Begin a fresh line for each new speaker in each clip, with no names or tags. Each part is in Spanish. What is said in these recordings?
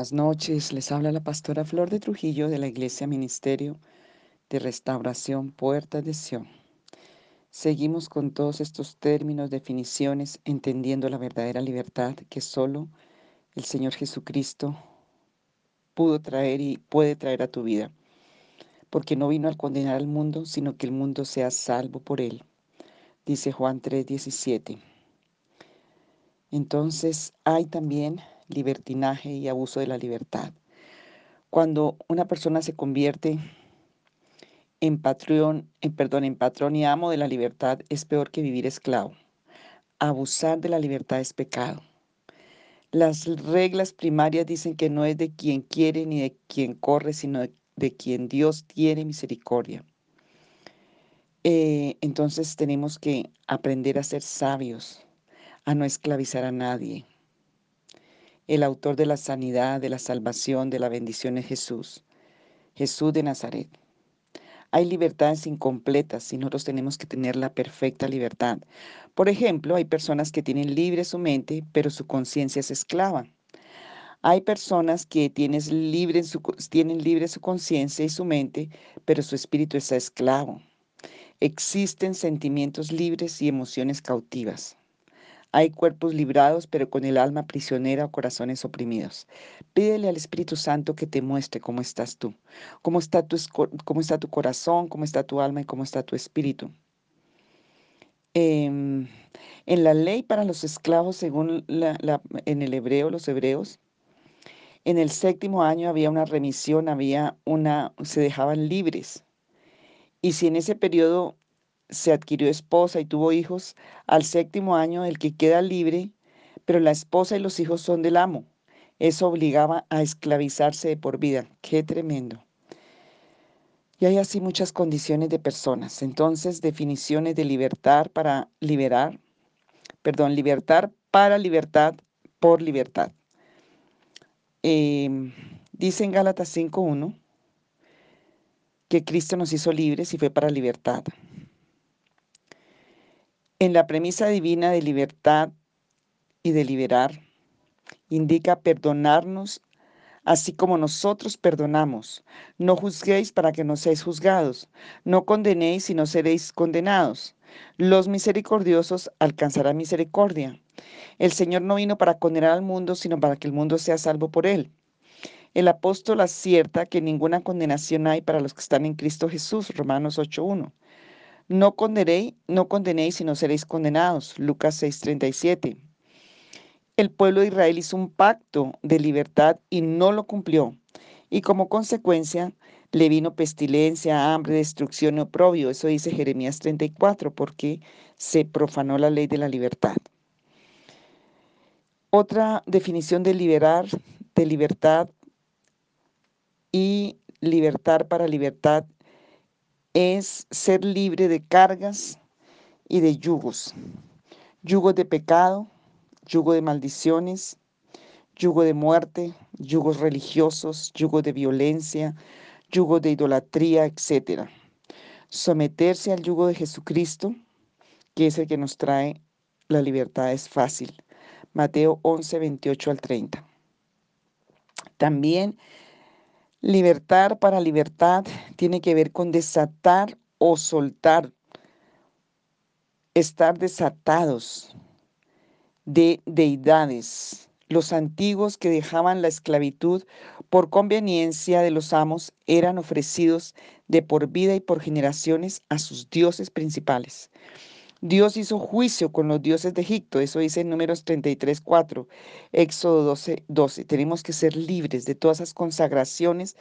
Buenas noches, les habla la pastora Flor de Trujillo de la Iglesia Ministerio de Restauración Puerta de Sion. Seguimos con todos estos términos, definiciones, entendiendo la verdadera libertad que solo el Señor Jesucristo pudo traer y puede traer a tu vida, porque no vino al condenar al mundo, sino que el mundo sea salvo por él, dice Juan 3:17. Entonces hay también libertinaje y abuso de la libertad. Cuando una persona se convierte en patrón, en, perdón, en patrón y amo de la libertad, es peor que vivir esclavo. Abusar de la libertad es pecado. Las reglas primarias dicen que no es de quien quiere ni de quien corre, sino de, quien Dios tiene misericordia. Eh, entonces tenemos que aprender a ser sabios, a no esclavizar a nadie, el autor de la sanidad, de la salvación, de la bendición es Jesús, Jesús de Nazaret. Hay libertades incompletas y nosotros tenemos que tener la perfecta libertad. Por ejemplo, hay personas que tienen libre su mente, pero su conciencia es esclava. Hay personas que libre, su, tienen libre su conciencia y su mente, pero su espíritu está esclavo. Existen sentimientos libres y emociones cautivas. Hay cuerpos librados, pero con el alma prisionera o corazones oprimidos. Pídele al Espíritu Santo que te muestre cómo estás tú, cómo está tu, cómo está tu corazón, cómo está tu alma y cómo está tu espíritu. Em, en la ley para los esclavos, según en el hebreo, los hebreos, en el séptimo año había una remisión, había una, se dejaban libres. Y si en ese periodo se adquirió esposa y tuvo hijos, al séptimo año el que queda libre, pero la esposa y los hijos son del amo. Eso obligaba a esclavizarse de por vida. Qué tremendo. Y hay así muchas condiciones de personas. Entonces, definiciones de libertad para liberar, perdón, libertad para libertad por libertad. Eh, dice en Gálatas 5.1 que Cristo nos hizo libres y fue para libertad. En la premisa divina de libertad y de liberar, indica perdonarnos así como nosotros perdonamos. No juzguéis para que no seáis juzgados. No condenéis y no seréis condenados. Los misericordiosos alcanzarán misericordia. El Señor no vino para condenar al mundo, sino para que el mundo sea salvo por él. El apóstol acierta que ninguna condenación hay para los que están en Cristo Jesús, Romanos 8.1. No condenéis, no condenéis y no seréis condenados. Lucas 6:37. El pueblo de Israel hizo un pacto de libertad y no lo cumplió. Y como consecuencia le vino pestilencia, hambre, destrucción y oprobio. Eso dice Jeremías 34, porque se profanó la ley de la libertad. Otra definición de liberar, de libertad y libertad para libertad es ser libre de cargas y de yugos. Yugo de pecado, yugo de maldiciones, yugo de muerte, yugos religiosos, yugo de violencia, yugo de idolatría, etc. Someterse al yugo de Jesucristo, que es el que nos trae la libertad, es fácil. Mateo 11, 28 al 30. También Libertad para libertad tiene que ver con desatar o soltar, estar desatados de deidades. Los antiguos que dejaban la esclavitud por conveniencia de los amos eran ofrecidos de por vida y por generaciones a sus dioses principales. Dios hizo juicio con los dioses de Egipto, eso dice en números 33, 4, Éxodo 12, 12. Tenemos que ser libres de todas esas consagraciones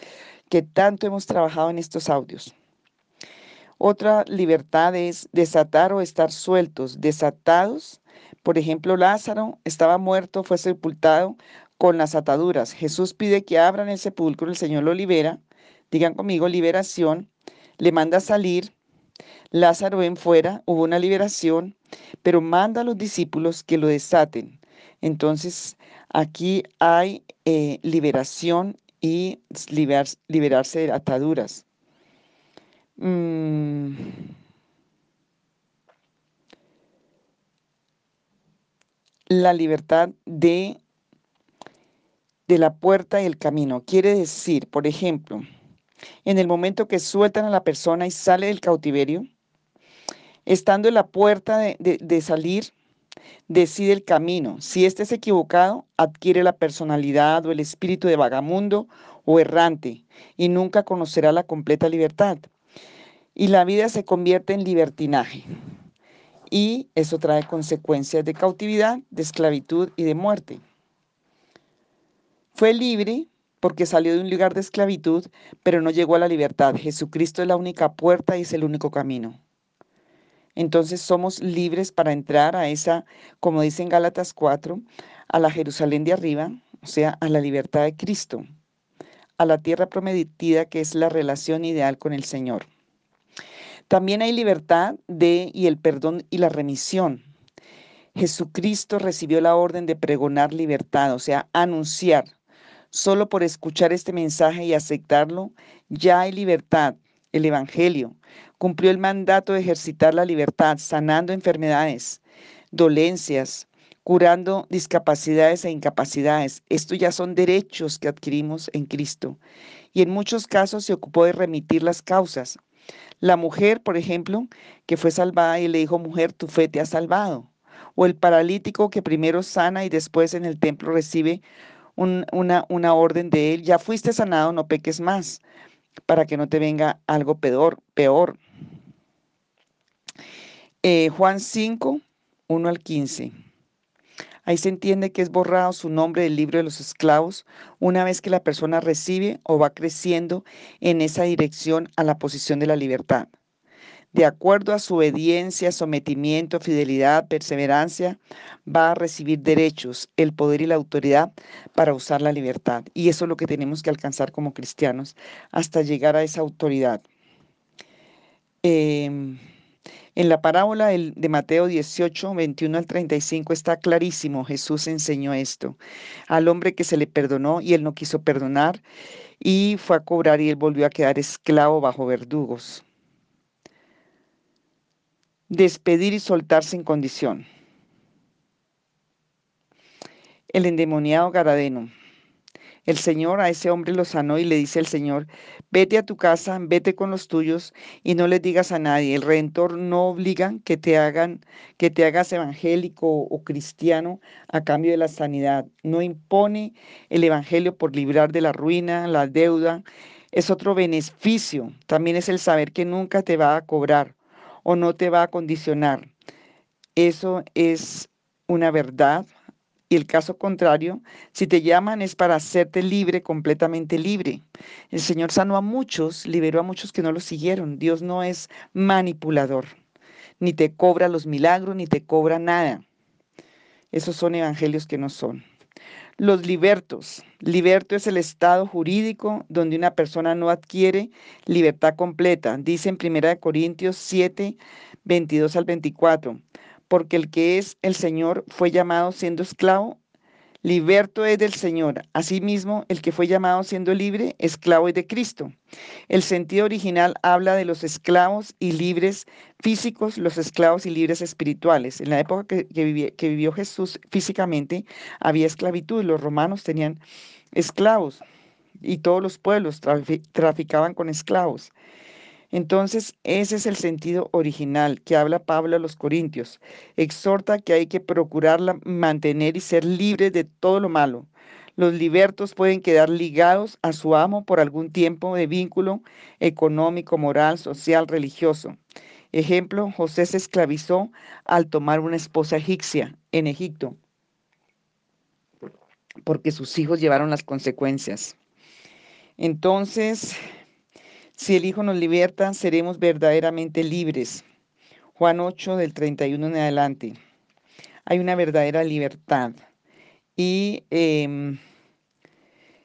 que tanto hemos trabajado en estos audios. Otra libertad es desatar o estar sueltos, desatados. Por ejemplo, Lázaro estaba muerto, fue sepultado con las ataduras. Jesús pide que abran el sepulcro, el Señor lo libera. Digan conmigo, liberación. Le manda salir Lázaro ven fuera, hubo una liberación, pero manda a los discípulos que lo desaten. Entonces, aquí hay eh, liberación y liberarse de ataduras. Mm. La libertad de de la puerta y el camino. Quiere decir, por ejemplo, en el momento que sueltan a la persona y sale del cautiverio, estando en la puerta de, de salir, decide el camino. Si éste es equivocado, adquiere la personalidad o el espíritu de vagamundo o errante y nunca conocerá la completa libertad. Y la vida se convierte en libertinaje. Y eso trae consecuencias de cautividad, de esclavitud y de muerte. Fue libre porque salió de un lugar de esclavitud, pero no llegó a la libertad. Jesucristo es la única puerta y es el único camino. Entonces somos libres para entrar a esa, como dice en Gálatas 4, a la Jerusalén de arriba, o sea, a la libertad de Cristo, a la tierra prometida que es la relación ideal con el Señor. También hay libertad de y el perdón y la remisión. Jesucristo recibió la orden de pregonar libertad, o sea, anunciar. Solo por escuchar este mensaje y aceptarlo, ya hay libertad, el Evangelio. Cumplió el mandato de ejercitar la libertad, sanando enfermedades, dolencias, curando discapacidades e incapacidades. Estos ya son derechos que adquirimos en Cristo. Y en muchos casos se ocupó de remitir las causas. La mujer, por ejemplo, que fue salvada y le dijo, mujer, tu fe te ha salvado. O el paralítico que primero sana y después en el templo recibe una, una orden de él, ya fuiste sanado, no peques más para que no te venga algo peor. peor. Eh, Juan 5, 1 al 15. Ahí se entiende que es borrado su nombre del libro de los esclavos una vez que la persona recibe o va creciendo en esa dirección a la posición de la libertad de acuerdo a su obediencia, sometimiento, fidelidad, perseverancia, va a recibir derechos, el poder y la autoridad para usar la libertad. Y eso es lo que tenemos que alcanzar como cristianos hasta llegar a esa autoridad. Em, en la parábola de Mateo 18, 21 al 35 está clarísimo, Jesús enseñó esto. Al hombre que se le perdonó y él no quiso perdonar y fue a cobrar y él volvió a quedar esclavo bajo verdugos despedir y soltar sin condición. El endemoniado Garadeno. El Señor a ese hombre lo sanó y le dice el Señor, vete a tu casa, vete con los tuyos y no le digas a nadie. El Redentor no obliga que te hagan, que te hagas evangélico o cristiano a cambio de la sanidad. No impone el evangelio por librar de la ruina, la deuda. Es otro beneficio. También es el saber que nunca te va a cobrar o no te va a condicionar. Eso es una verdad. Y el caso contrario, si te llaman es para hacerte libre, completamente libre. El Señor sanó a muchos, liberó a muchos que no lo siguieron. Dios no es manipulador, ni te cobra los milagros, ni te cobra nada. Esos son evangelios que no son. Los libertos. Liberto es el estado jurídico donde una persona no adquiere libertad completa. Dice en 1 Corintios 7, 22 al 24. Porque el que es el Señor fue llamado siendo esclavo Liberto es del Señor. Asimismo, el que fue llamado siendo libre, esclavo es de Cristo. El sentido original habla de los esclavos y libres físicos, los esclavos y libres espirituales. En la época que, vivió Jesús físicamente, había esclavitud. Los romanos tenían esclavos y todos los pueblos traficaban con esclavos. Entonces, ese es el sentido original que habla Pablo a los Corintios. Exhorta que hay que procurarla mantener y ser libres de todo lo malo. Los libertos pueden quedar ligados a su amo por algún tiempo de vínculo económico, moral, social, religioso. Ejemplo, José se esclavizó al tomar una esposa egipcia en Egipto, porque sus hijos llevaron las consecuencias. Entonces, si el Hijo nos liberta, seremos verdaderamente libres. Juan 8 del 31 en adelante. Hay una verdadera libertad y em,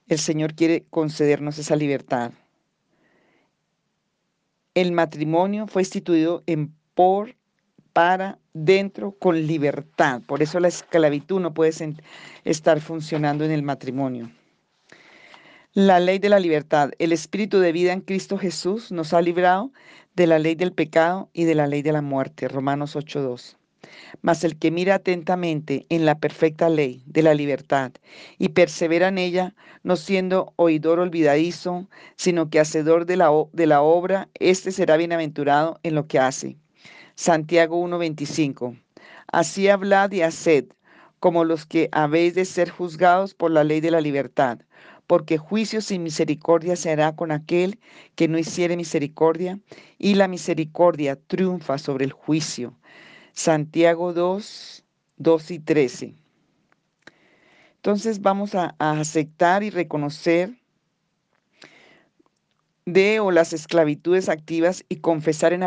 el Señor quiere concedernos esa libertad. El matrimonio fue instituido en por, para, dentro, con libertad. Por eso la esclavitud no puede estar funcionando en el matrimonio. La ley de la libertad, el espíritu de vida en Cristo Jesús nos ha librado de la ley del pecado y de la ley de la muerte. Romanos 8.2. Mas el que mira atentamente en la perfecta ley de la libertad y persevera en ella, no siendo oidor olvidadizo, sino que hacedor de la, de la obra, éste será bienaventurado en lo que hace. Santiago 1:25. Así hablad y haced, como los que habéis de ser juzgados por la ley de la libertad, porque juicio sin misericordia se hará con aquel que no hiciere misericordia, y la misericordia triunfa sobre el juicio. Santiago 2, 2 y 13. Entonces vamos a, aceptar y reconocer de o las esclavitudes activas y confesar en,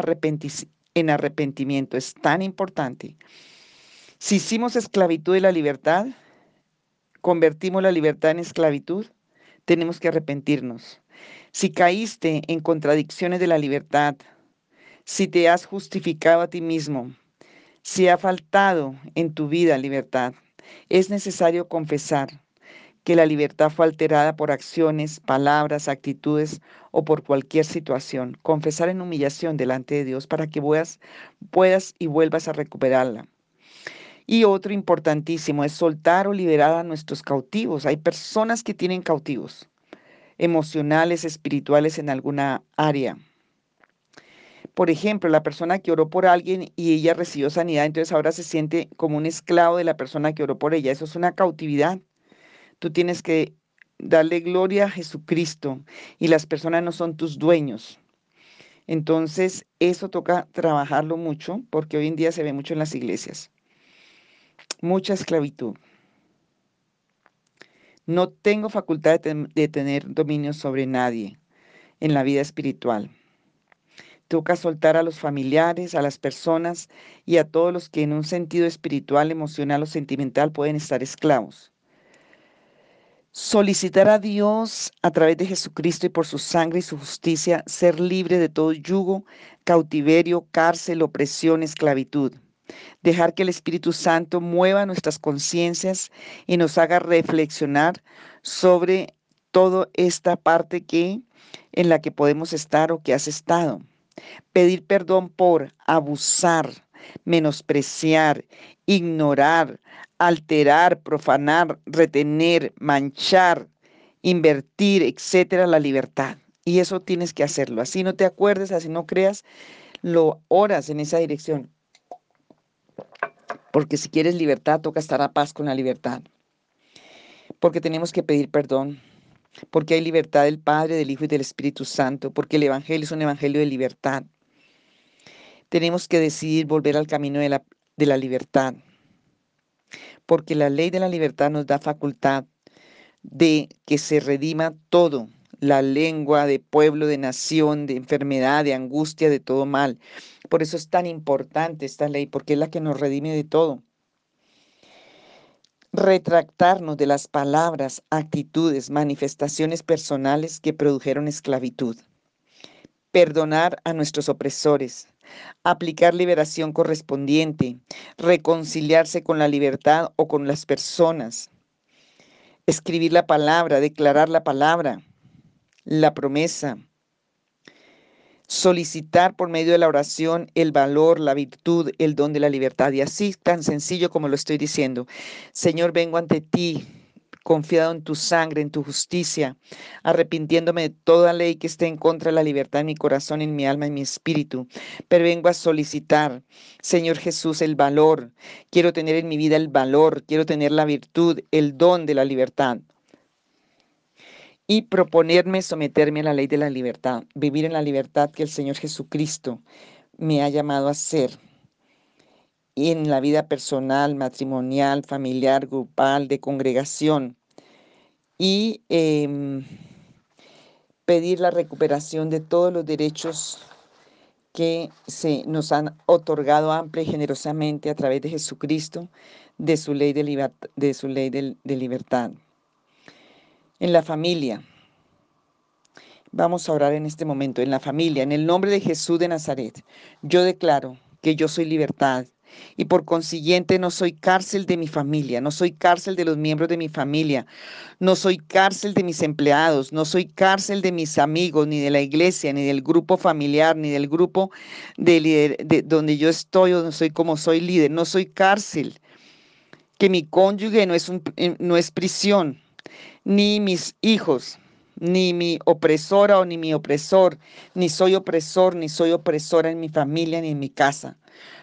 en arrepentimiento. Es tan importante. Si hicimos esclavitud de la libertad, convertimos la libertad en esclavitud, tenemos que arrepentirnos. Si caíste en contradicciones de la libertad, si te has justificado a ti mismo, si ha faltado en tu vida libertad, es necesario confesar que la libertad fue alterada por acciones, palabras, actitudes o por cualquier situación. Confesar en humillación delante de Dios para que puedas, puedas y vuelvas a recuperarla. Y otro importantísimo es soltar o liberar a nuestros cautivos. Hay personas que tienen cautivos emocionales, espirituales en alguna área. Por ejemplo, la persona que oró por alguien y ella recibió sanidad, entonces ahora se siente como un esclavo de la persona que oró por ella. Eso es una cautividad. Tú tienes que darle gloria a Jesucristo y las personas no son tus dueños. Entonces, eso toca trabajarlo mucho porque hoy en día se ve mucho en las iglesias mucha esclavitud. No tengo facultad de, tener dominio sobre nadie en la vida espiritual. Toca soltar a los familiares, a las personas y a todos los que en un sentido espiritual, emocional o sentimental pueden estar esclavos. Solicitar a Dios a través de Jesucristo y por su sangre y su justicia ser libre de todo yugo, cautiverio, cárcel, opresión, esclavitud dejar que el Espíritu Santo mueva nuestras conciencias y nos haga reflexionar sobre toda esta parte que en la que podemos estar o que has estado. Pedir perdón por abusar, menospreciar, ignorar, alterar, profanar, retener, manchar, invertir, etcétera, la libertad. Y eso tienes que hacerlo. Así no te acuerdes, así no creas, lo oras en esa dirección. Porque si quieres libertad, toca estar a paz con la libertad. Porque tenemos que pedir perdón. Porque hay libertad del Padre, del Hijo y del Espíritu Santo. Porque el Evangelio es un Evangelio de libertad. Tenemos que decidir volver al camino de la, de la libertad. Porque la ley de la libertad nos da facultad de que se redima todo la lengua, de pueblo, de nación, de enfermedad, de angustia, de todo mal. Por eso es tan importante esta ley, porque es la que nos redime de todo. Retractarnos de las palabras, actitudes, manifestaciones personales que produjeron esclavitud. Perdonar a nuestros opresores. Aplicar liberación correspondiente. Reconciliarse con la libertad o con las personas. Escribir la palabra, declarar la palabra la promesa, solicitar por medio de la oración el valor, la virtud, el don de la libertad. Y así tan sencillo como lo estoy diciendo. Señor, vengo ante ti confiado en tu sangre, en tu justicia, arrepintiéndome de toda ley que esté en contra de la libertad en mi corazón, en mi alma, en mi espíritu. Pero vengo a solicitar, Señor Jesús, el valor. Quiero tener en mi vida el valor, quiero tener la virtud, el don de la libertad y proponerme someterme a la ley de la libertad, vivir en la libertad que el Señor Jesucristo me ha llamado a ser y en la vida personal, matrimonial, familiar, grupal, de congregación. Y em, pedir la recuperación de todos los derechos que se nos han otorgado amplia y generosamente a través de Jesucristo, de su ley de, de, su ley de libertad en la familia. Vamos a orar en este momento, en la familia, en el nombre de Jesús de Nazaret. Yo declaro que yo soy libertad, y por consiguiente no soy cárcel de mi familia, no soy cárcel de los miembros de mi familia, no soy cárcel de mis empleados, no soy cárcel de mis amigos, ni de la iglesia, ni del grupo familiar, ni del grupo de, de donde yo estoy o no soy como soy líder, no soy cárcel. Que mi cónyuge no es, eh, no es prisión, ni mis hijos, ni mi opresora o ni mi opresor, ni soy opresor, ni soy opresora en mi familia, ni en mi casa.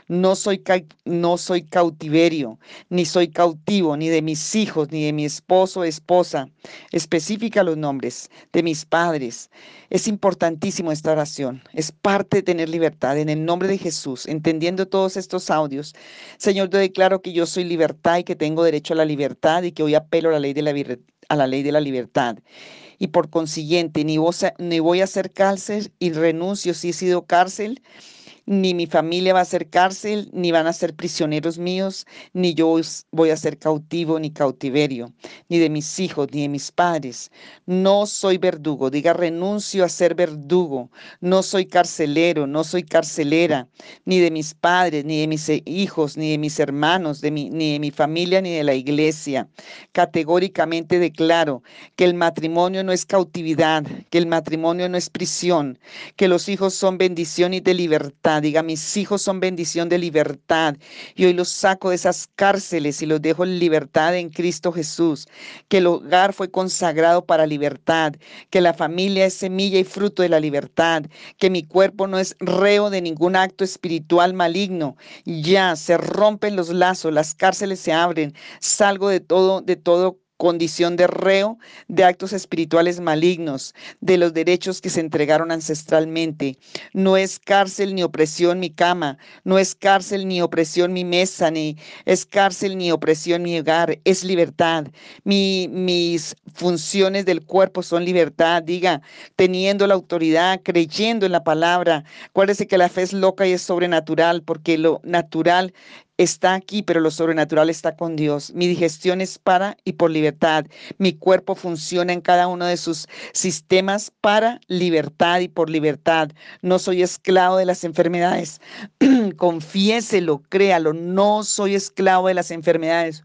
No soy, no soy cautiverio, ni soy cautivo, ni de mis hijos, ni de mi esposo o esposa. Especifica los nombres de mis padres. Es importantísimo esta oración. Es parte de tener libertad en el nombre de Jesús. Entendiendo todos estos audios, Señor, te declaro que yo soy libertad y que tengo derecho a la libertad y que hoy apelo a la ley de la, a la, ley de la libertad y por consiguiente ni, voy a ser cárcel y renuncio si he sido cárcel ni mi familia va a ser cárcel, ni van a ser prisioneros míos, ni yo voy a ser cautivo ni cautiverio, ni de mis hijos, ni de mis padres. No soy verdugo, diga renuncio a ser verdugo. No soy carcelero, no soy carcelera, ni de mis padres, ni de mis hijos, ni de mis hermanos, de mi, ni de mi familia, ni de la iglesia. Categóricamente declaro que el matrimonio no es cautividad, que el matrimonio no es prisión, que los hijos son bendición y de libertad Diga, mis hijos son bendición de libertad. Y hoy los saco de esas cárceles y los dejo en libertad en Cristo Jesús. Que el hogar fue consagrado para libertad. Que la familia es semilla y fruto de la libertad. Que mi cuerpo no es reo de ningún acto espiritual maligno. Ya se rompen los lazos, las cárceles se abren. Salgo de todo, de todo condición de reo de actos espirituales malignos, de los derechos que se entregaron ancestralmente. No es cárcel ni opresión mi cama, no es cárcel ni opresión mi mesa, ni es cárcel ni opresión mi hogar, es libertad. Mi, mis funciones del cuerpo son libertad, diga, teniendo la autoridad, creyendo en la palabra. Acuérdese que la fe es loca y es sobrenatural, porque lo natural está aquí, pero lo sobrenatural está con Dios. Mi digestión es para y por libertad. Mi cuerpo funciona en cada uno de sus sistemas para libertad y por libertad. No soy esclavo de las enfermedades. Confiéselo, créalo. No soy esclavo de las enfermedades.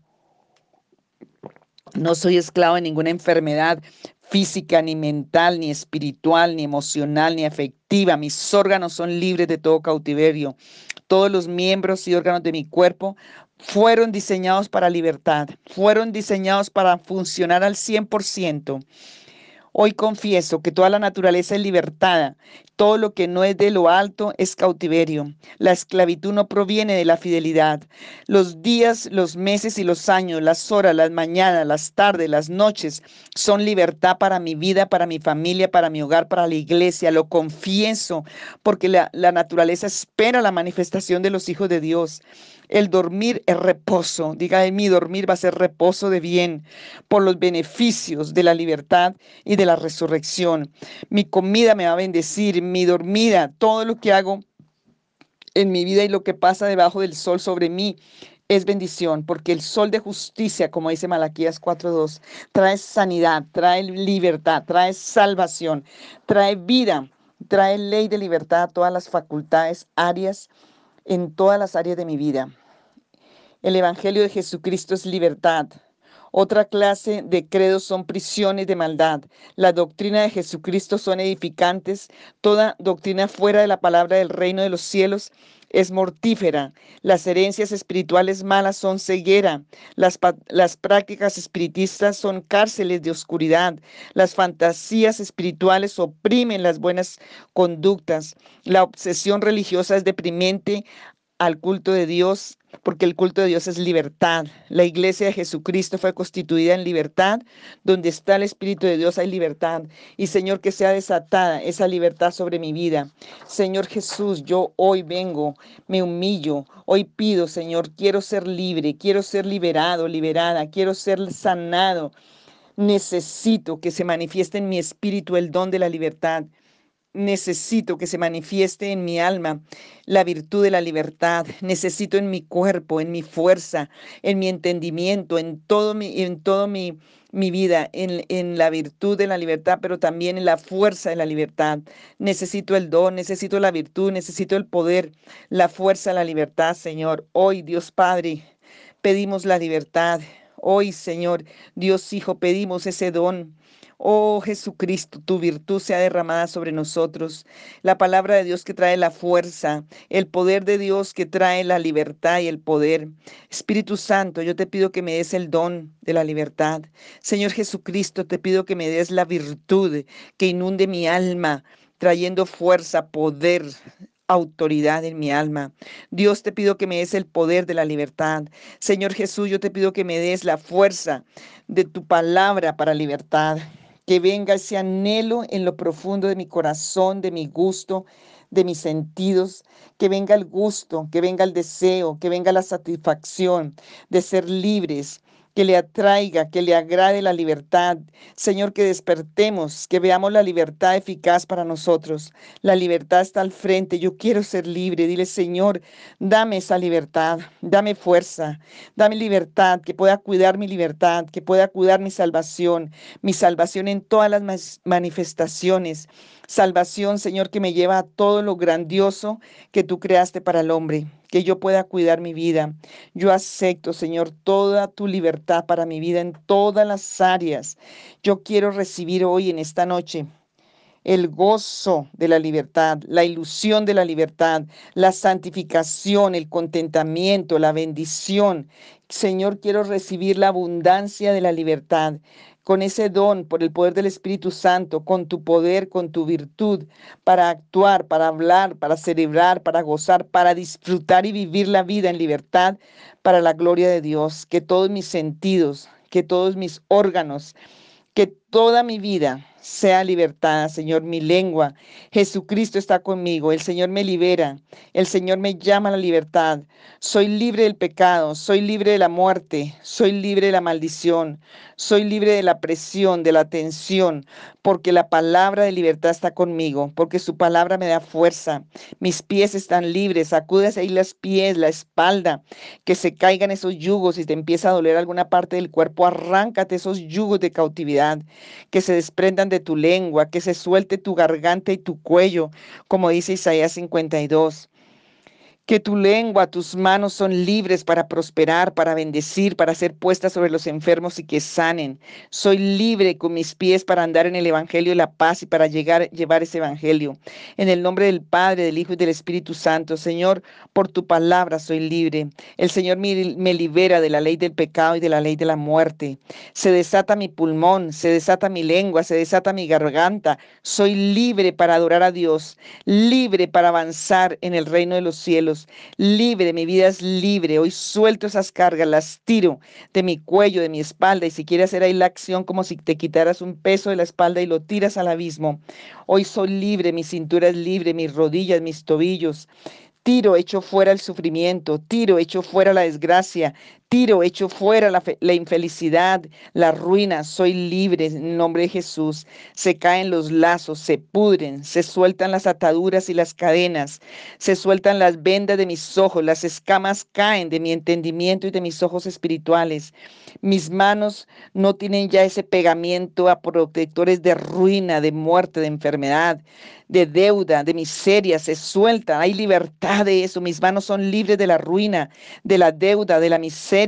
No soy esclavo de ninguna enfermedad física, ni mental, ni espiritual, ni emocional, ni afectiva. Mis órganos son libres de todo cautiverio. Todos los miembros y órganos de mi cuerpo fueron diseñados para libertad, fueron diseñados para funcionar al 100%. Hoy confieso que toda la naturaleza es libertada, todo lo que no es de lo alto es cautiverio. La esclavitud no proviene de la fidelidad. Los días, los meses y los años, las horas, las mañanas, las tardes, las noches son libertad para mi vida, para mi familia, para mi hogar, para la iglesia. Lo confieso porque la, la naturaleza espera la manifestación de los hijos de Dios. El dormir es reposo. Diga de mí, dormir va a ser reposo de bien por los beneficios de la libertad y de la resurrección. Mi comida me va a bendecir, mi dormida, todo lo que hago en mi vida y lo que pasa debajo del sol sobre mí es bendición, porque el sol de justicia, como dice Malaquías 4.2, trae sanidad, trae libertad, trae salvación, trae vida, trae ley de libertad a todas las facultades, áreas, en todas las áreas de mi vida. El Evangelio de Jesucristo es libertad. Otra clase de credos son prisiones de maldad. La doctrina de Jesucristo son edificantes. Toda doctrina fuera de la palabra del reino de los cielos es mortífera. Las herencias espirituales malas son ceguera. Las, las, prácticas espiritistas son cárceles de oscuridad. Las fantasías espirituales oprimen las buenas conductas. La obsesión religiosa es deprimente al culto de Dios, porque el culto de Dios es libertad. La iglesia de Jesucristo fue constituida en libertad. Donde está el Espíritu de Dios hay libertad. Y Señor, que sea desatada esa libertad sobre mi vida. Señor Jesús, yo hoy vengo, me humillo. Hoy pido, Señor, quiero ser libre, quiero ser liberado, liberada, quiero ser sanado. Necesito que se manifieste en mi espíritu el don de la libertad necesito que se manifieste en mi alma la virtud de la libertad. Necesito en mi cuerpo, en mi fuerza, en mi entendimiento, en todo mi, en todo mi, mi vida, en, en la virtud de la libertad, pero también en la fuerza de la libertad. Necesito el don, necesito la virtud, necesito el poder, la fuerza la libertad, Señor. Hoy, Dios Padre, pedimos la libertad. Hoy, Señor, Dios Hijo, pedimos ese don Oh Jesucristo, tu virtud sea derramada sobre nosotros. La palabra de Dios que trae la fuerza, el poder de Dios que trae la libertad y el poder. Espíritu Santo, yo te pido que me des el don de la libertad. Señor Jesucristo, te pido que me des la virtud que inunde mi alma, trayendo fuerza, poder, autoridad en mi alma. Dios te pido que me des el poder de la libertad. Señor Jesús, yo te pido que me des la fuerza de tu palabra para libertad que venga ese anhelo en lo profundo de mi corazón, de mi gusto, de mis sentidos, que venga el gusto, que venga el deseo, que venga la satisfacción de ser libres, que le atraiga, que le agrade la libertad. Señor, que despertemos, que veamos la libertad eficaz para nosotros. La libertad está al frente. Yo quiero ser libre. Dile, Señor, dame esa libertad, dame fuerza, dame libertad, que pueda cuidar mi libertad, que pueda cuidar mi salvación, mi salvación en todas las manifestaciones. Salvación, Señor, que me lleva a todo lo grandioso que tú creaste para el hombre que yo pueda cuidar mi vida. Yo acepto, Señor, toda tu libertad para mi vida en todas las áreas. Yo quiero recibir hoy en esta noche el gozo de la libertad, la ilusión de la libertad, la santificación, el contentamiento, la bendición. Señor, quiero recibir la abundancia de la libertad con ese don, por el poder del Espíritu Santo, con tu poder, con tu virtud, para actuar, para hablar, para celebrar, para gozar, para disfrutar y vivir la vida en libertad para la gloria de Dios. Que todos mis sentidos, que todos mis órganos, que toda mi vida sea libertad, Señor, mi lengua. Jesucristo está conmigo, el Señor me libera, el Señor me llama a la libertad. Soy libre del pecado, soy libre de la muerte, soy libre de la maldición, soy libre de la presión, de la tensión, porque la palabra de libertad está conmigo, porque su palabra me da fuerza. Mis pies están libres, sacudes ahí los pies, la espalda, que se caigan esos yugos y te empieza a doler alguna parte del cuerpo, arráncate esos yugos de cautividad, que se desprendan de tu lengua, que se suelte tu garganta y tu cuello, como dice Isaías 52. Que tu lengua, tus manos son libres para prosperar, para bendecir, para ser puestas sobre los enfermos y que sanen. Soy libre con mis pies para andar en el Evangelio de la paz y para llegar, llevar ese Evangelio. En el nombre del Padre, del Hijo y del Espíritu Santo, Señor, por tu palabra soy libre. El Señor me, me libera de la ley del pecado y de la ley de la muerte. Se desata mi pulmón, se desata mi lengua, se desata mi garganta. Soy libre para adorar a Dios, libre para avanzar en el reino de los cielos libre, mi vida es libre. Hoy suelto esas cargas, las tiro de mi cuello, de mi espalda. Y si quieres hacer ahí la acción como si te quitaras un peso de la espalda y lo tiras al abismo. Hoy soy libre, mi cintura es libre, mis rodillas, mis tobillos. Tiro, echo fuera el sufrimiento, tiro, echo fuera la desgracia, tiro, echo fuera la, infelicidad, la ruina, soy libre en nombre de Jesús. Se caen los lazos, se pudren, se sueltan las ataduras y las cadenas, se sueltan las vendas de mis ojos, las escamas caen de mi entendimiento y de mis ojos espirituales. Mis manos no tienen ya ese pegamiento a protectores de ruina, de muerte, de enfermedad de deuda, de miseria, se sueltan. Hay libertad de eso. Mis manos son libres de la ruina, de la deuda, de la miseria.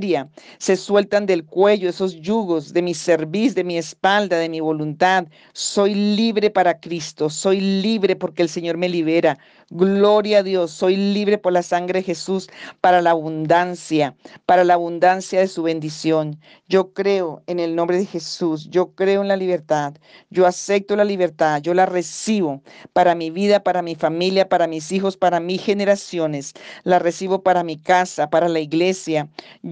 Se sueltan del cuello esos yugos de mi cerviz, de mi espalda, de mi voluntad. Soy libre para Cristo. Soy libre porque el Señor me libera. Gloria a Dios. Soy libre por la sangre de Jesús para la abundancia, para la abundancia de su bendición. Yo creo en el nombre de Jesús. Yo creo en la libertad. Yo acepto la libertad. Yo la recibo para mi vida, para mi familia, para mis hijos, para mis generaciones. La recibo para mi casa, para la iglesia.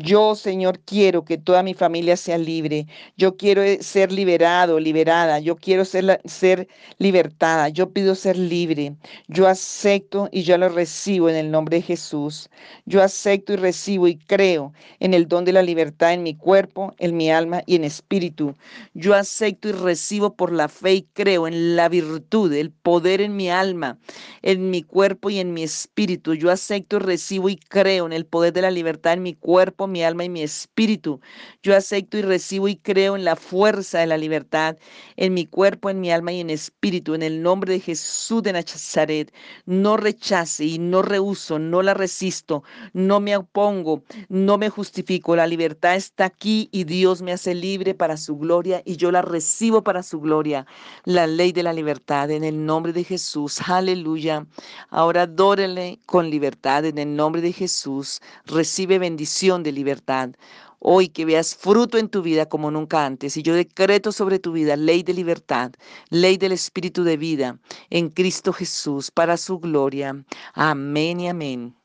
Yo, Señor, quiero que toda mi familia sea libre. Yo quiero eh, ser liberado, liberada. Yo quiero ser, ser libertada. Yo pido ser libre. Yo acepto y yo lo recibo en el nombre de Jesús. Yo acepto y recibo y creo en el don de la libertad en mi cuerpo, en mi alma y en espíritu. Yo acepto y recibo por la fe y creo en la virtud, el poder en mi alma, en mi cuerpo y en mi espíritu. Yo acepto y recibo y creo en el poder de la libertad en mi cuerpo, mi alma y mi espíritu. Yo acepto y recibo y creo en la fuerza de la libertad en mi cuerpo, en mi alma y en espíritu. En el nombre de Jesús de Nazaret, no rechace y no rehuso, no la resisto, no me opongo, no me justifico. La libertad está aquí y Dios me hace libre para su gloria y yo la recibo para su gloria. La ley de la libertad en el nombre de Jesús. Aleluya. Ahora adórele con libertad en el nombre de Jesús. Recibe bendición de libertad. Hoy que veas fruto en tu vida como nunca antes. Y yo decreto sobre tu vida ley de libertad, ley del Espíritu de vida en Cristo Jesús para su gloria. Amén y amén.